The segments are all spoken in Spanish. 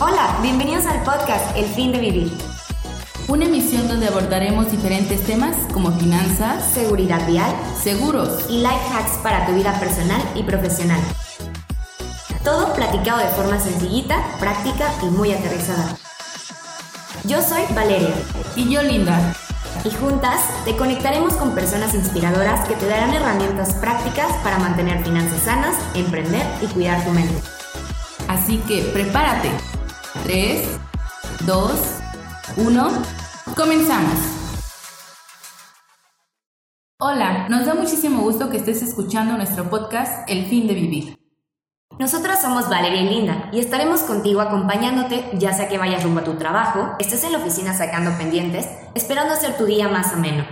Hola, bienvenidos al podcast El fin de vivir. Una emisión donde abordaremos diferentes temas como finanzas, seguridad vial, seguros y life hacks para tu vida personal y profesional. Todo platicado de forma sencillita, práctica y muy aterrizada. Yo soy Valeria. Y yo Linda. Y juntas te conectaremos con personas inspiradoras que te darán herramientas prácticas para mantener finanzas sanas, emprender y cuidar tu mente. Así que prepárate. 3, 2, 1, comenzamos. Hola, nos da muchísimo gusto que estés escuchando nuestro podcast El fin de vivir. Nosotras somos Valeria y Linda y estaremos contigo acompañándote ya sea que vayas rumbo a tu trabajo, estés en la oficina sacando pendientes, esperando hacer tu día más ameno.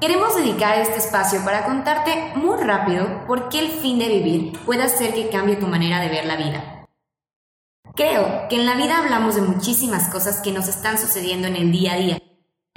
Queremos dedicar este espacio para contarte muy rápido por qué el fin de vivir puede hacer que cambie tu manera de ver la vida. Creo que en la vida hablamos de muchísimas cosas que nos están sucediendo en el día a día.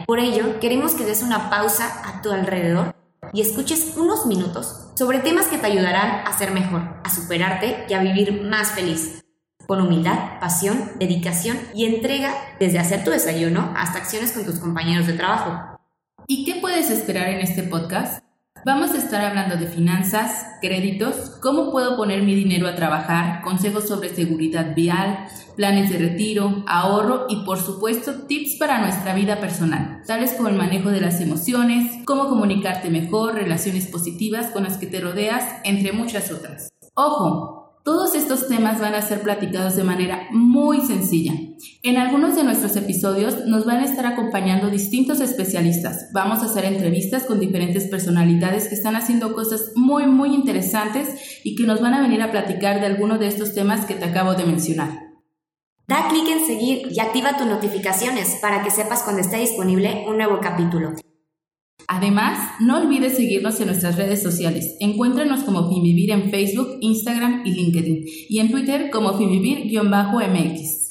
Por ello, queremos que des una pausa a tu alrededor y escuches unos minutos sobre temas que te ayudarán a ser mejor, a superarte y a vivir más feliz. Con humildad, pasión, dedicación y entrega desde hacer tu desayuno hasta acciones con tus compañeros de trabajo. ¿Y qué puedes esperar en este podcast? Vamos a estar hablando de finanzas, créditos, cómo puedo poner mi dinero a trabajar, consejos sobre seguridad vial, planes de retiro, ahorro y por supuesto tips para nuestra vida personal, tales como el manejo de las emociones, cómo comunicarte mejor, relaciones positivas con las que te rodeas, entre muchas otras. Ojo, todos estos temas van a ser platicados de manera muy sencilla. En algunos de nuestros episodios nos van a estar acompañando distintos especialistas. Vamos a hacer entrevistas con diferentes personalidades que están haciendo cosas muy, muy interesantes y que nos van a venir a platicar de alguno de estos temas que te acabo de mencionar. Da clic en seguir y activa tus notificaciones para que sepas cuando esté disponible un nuevo capítulo. Además, no olvides seguirnos en nuestras redes sociales. Encuéntranos como Finvivir en Facebook, Instagram y LinkedIn. Y en Twitter como Finvivir-MX.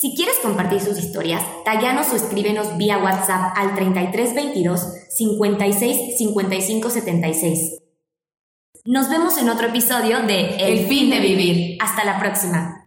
Si quieres compartir sus historias, tallanos o escríbenos vía WhatsApp al 3322 56 55 76. Nos vemos en otro episodio de El, fin de vivir. Hasta la próxima.